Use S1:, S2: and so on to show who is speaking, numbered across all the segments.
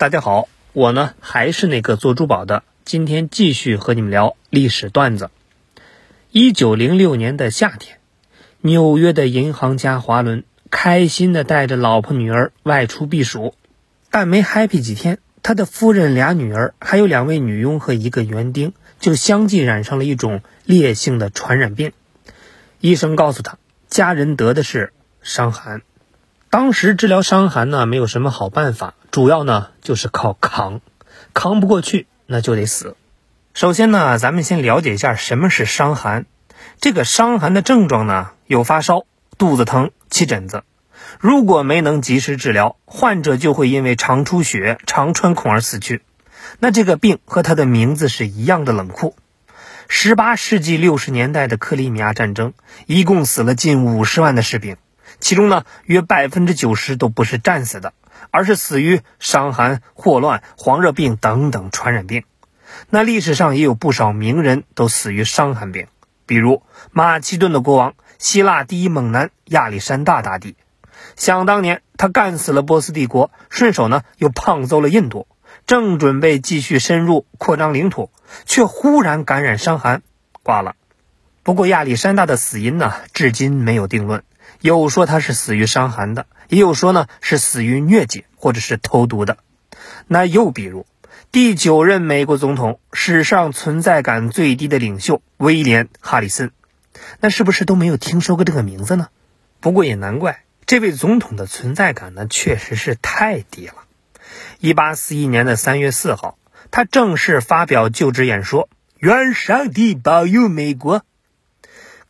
S1: 大家好，我呢还是那个做珠宝的，今天继续和你们聊历史段子。一九零六年的夏天，纽约的银行家华伦开心的带着老婆女儿外出避暑，但没 happy 几天，他的夫人、俩女儿，还有两位女佣和一个园丁，就相继染上了一种烈性的传染病。医生告诉他，家人得的是伤寒。当时治疗伤寒呢，没有什么好办法，主要呢就是靠扛，扛不过去那就得死。首先呢，咱们先了解一下什么是伤寒。这个伤寒的症状呢，有发烧、肚子疼、起疹子。如果没能及时治疗，患者就会因为肠出血、肠穿孔而死去。那这个病和它的名字是一样的冷酷。十八世纪六十年代的克里米亚战争，一共死了近五十万的士兵。其中呢，约百分之九十都不是战死的，而是死于伤寒、霍乱、黄热病等等传染病。那历史上也有不少名人都死于伤寒病，比如马其顿的国王、希腊第一猛男亚历山大大帝。想当年，他干死了波斯帝国，顺手呢又胖揍了印度，正准备继续深入扩张领土，却忽然感染伤寒，挂了。不过亚历山大的死因呢，至今没有定论。有说他是死于伤寒的，也有说呢是死于疟疾或者是投毒的。那又比如第九任美国总统，史上存在感最低的领袖威廉·哈里森，那是不是都没有听说过这个名字呢？不过也难怪，这位总统的存在感呢确实是太低了。一八四一年的三月四号，他正式发表就职演说：“愿上帝保佑美国。”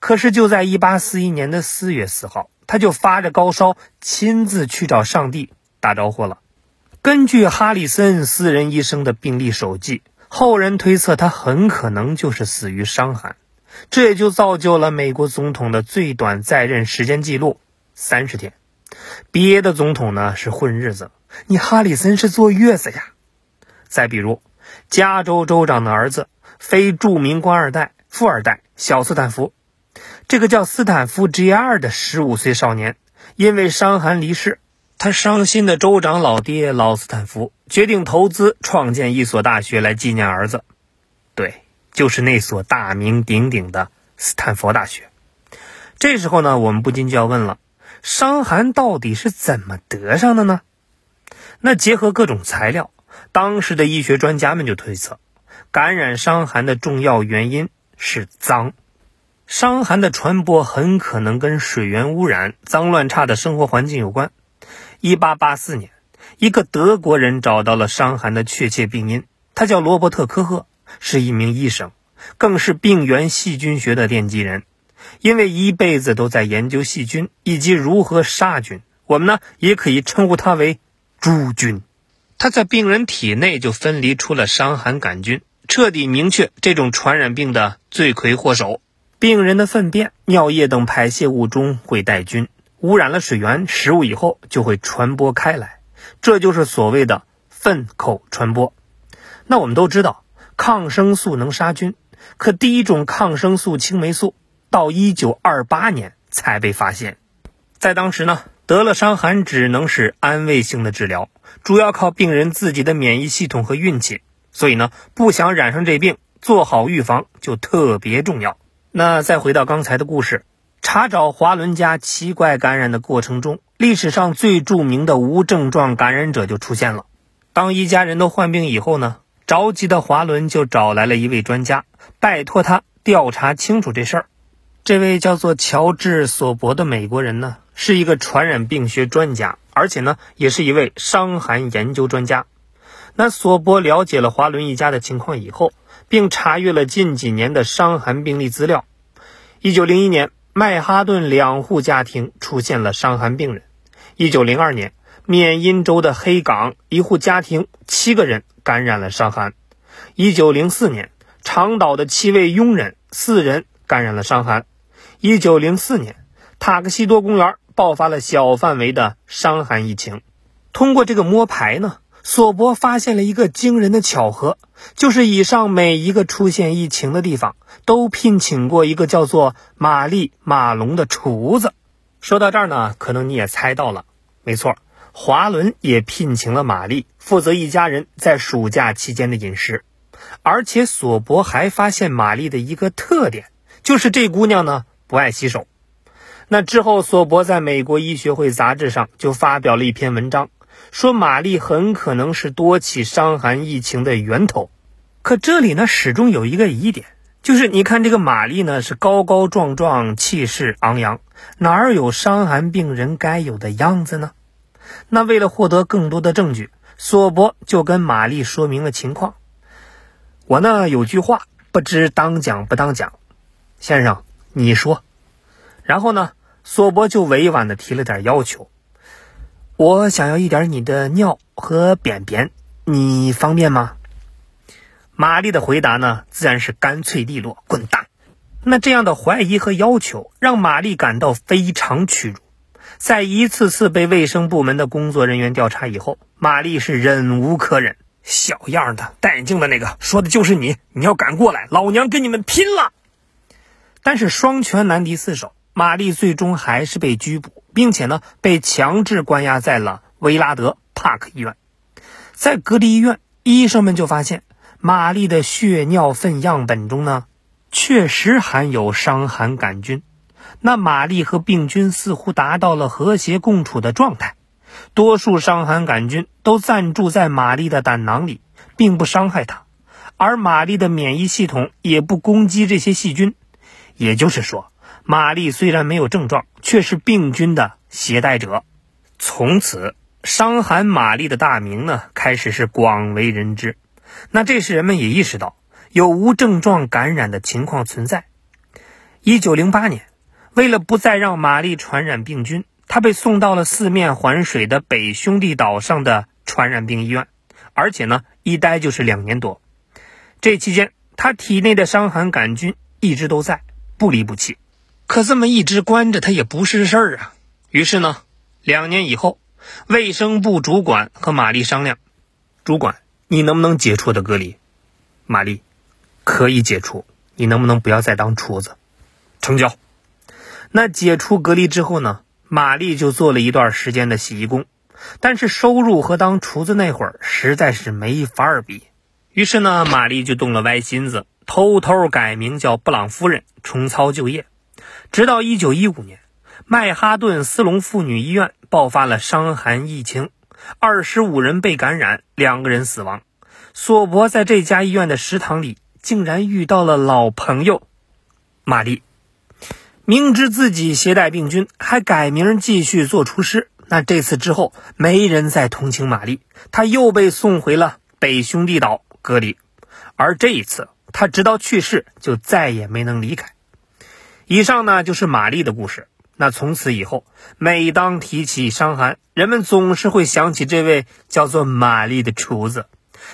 S1: 可是就在一八四一年的四月四号，他就发着高烧，亲自去找上帝打招呼了。根据哈里森私人医生的病历手记，后人推测他很可能就是死于伤寒，这也就造就了美国总统的最短在任时间记录三十天。别的总统呢是混日子，你哈里森是坐月子呀。再比如，加州州长的儿子，非著名官二代、富二代小斯坦福。这个叫斯坦福 G.R. 的十五岁少年，因为伤寒离世。他伤心的州长老爹老斯坦福决定投资创建一所大学来纪念儿子。对，就是那所大名鼎鼎的斯坦福大学。这时候呢，我们不禁就要问了：伤寒到底是怎么得上的呢？那结合各种材料，当时的医学专家们就推测，感染伤寒的重要原因是脏。伤寒的传播很可能跟水源污染、脏乱差的生活环境有关。一八八四年，一个德国人找到了伤寒的确切病因，他叫罗伯特·科赫，是一名医生，更是病原细菌学的奠基人。因为一辈子都在研究细菌以及如何杀菌，我们呢也可以称呼他为“诸菌”。他在病人体内就分离出了伤寒杆菌，彻底明确这种传染病的罪魁祸首。病人的粪便、尿液等排泄物中会带菌，污染了水源、食物以后就会传播开来，这就是所谓的粪口传播。那我们都知道，抗生素能杀菌，可第一种抗生素青霉素到一九二八年才被发现。在当时呢，得了伤寒只能是安慰性的治疗，主要靠病人自己的免疫系统和运气。所以呢，不想染上这病，做好预防就特别重要。那再回到刚才的故事，查找华伦家奇怪感染的过程中，历史上最著名的无症状感染者就出现了。当一家人都患病以后呢，着急的华伦就找来了一位专家，拜托他调查清楚这事儿。这位叫做乔治·索伯的美国人呢，是一个传染病学专家，而且呢，也是一位伤寒研究专家。那索伯了解了华伦一家的情况以后。并查阅了近几年的伤寒病例资料。一九零一年，曼哈顿两户家庭出现了伤寒病人。一九零二年，缅因州的黑港一户家庭七个人感染了伤寒。一九零四年，长岛的七位佣人四人感染了伤寒。一九零四年，塔克西多公园爆发了小范围的伤寒疫情。通过这个摸排呢？索伯发现了一个惊人的巧合，就是以上每一个出现疫情的地方，都聘请过一个叫做玛丽马龙的厨子。说到这儿呢，可能你也猜到了，没错，华伦也聘请了玛丽负责一家人在暑假期间的饮食，而且索伯还发现玛丽的一个特点，就是这姑娘呢不爱洗手。那之后，索伯在美国医学会杂志上就发表了一篇文章，说玛丽很可能是多起伤寒疫情的源头。可这里呢，始终有一个疑点。就是你看这个玛丽呢，是高高壮壮，气势昂扬，哪儿有伤寒病人该有的样子呢？那为了获得更多的证据，索伯就跟玛丽说明了情况。我呢有句话，不知当讲不当讲，先生你说。然后呢，索伯就委婉的提了点要求，我想要一点你的尿和便便，你方便吗？玛丽的回答呢，自然是干脆利落，滚蛋。那这样的怀疑和要求，让玛丽感到非常屈辱。在一次次被卫生部门的工作人员调查以后，玛丽是忍无可忍。小样的，戴眼镜的那个，说的就是你。你要敢过来，老娘跟你们拼了！但是双拳难敌四手，玛丽最终还是被拘捕，并且呢，被强制关押在了维拉德帕克医院。在隔离医院，医生们就发现。玛丽的血尿粪样本中呢，确实含有伤寒杆菌。那玛丽和病菌似乎达到了和谐共处的状态，多数伤寒杆菌都暂住在玛丽的胆囊里，并不伤害她，而玛丽的免疫系统也不攻击这些细菌。也就是说，玛丽虽然没有症状，却是病菌的携带者。从此，伤寒玛丽的大名呢，开始是广为人知。那这时人们也意识到有无症状感染的情况存在。一九零八年，为了不再让玛丽传染病菌，她被送到了四面环水的北兄弟岛上的传染病医院，而且呢，一待就是两年多。这期间，她体内的伤寒杆菌一直都在，不离不弃。可这么一直关着，他也不是事儿啊。于是呢，两年以后，卫生部主管和玛丽商量，主管。你能不能解除的隔离，玛丽？可以解除。你能不能不要再当厨子？成交。那解除隔离之后呢？玛丽就做了一段时间的洗衣工，但是收入和当厨子那会儿实在是没法儿比。于是呢，玛丽就动了歪心思，偷偷改名叫布朗夫人，重操旧业。直到一九一五年，曼哈顿斯隆妇女医院爆发了伤寒疫情。二十五人被感染，两个人死亡。索伯在这家医院的食堂里，竟然遇到了老朋友玛丽。明知自己携带病菌，还改名继续做厨师。那这次之后，没人再同情玛丽，她又被送回了北兄弟岛隔离。而这一次，她直到去世就再也没能离开。以上呢，就是玛丽的故事。那从此以后，每当提起伤寒，人们总是会想起这位叫做玛丽的厨子，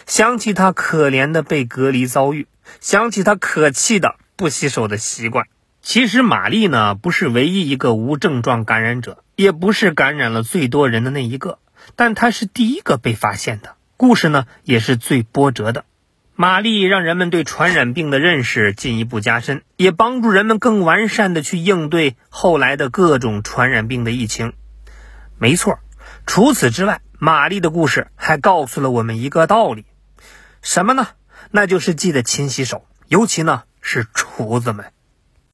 S1: 想起他可怜的被隔离遭遇，想起他可气的不洗手的习惯。其实，玛丽呢不是唯一一个无症状感染者，也不是感染了最多人的那一个，但她是第一个被发现的，故事呢也是最波折的。玛丽让人们对传染病的认识进一步加深，也帮助人们更完善的去应对后来的各种传染病的疫情。没错，除此之外，玛丽的故事还告诉了我们一个道理，什么呢？那就是记得勤洗手，尤其呢是厨子们。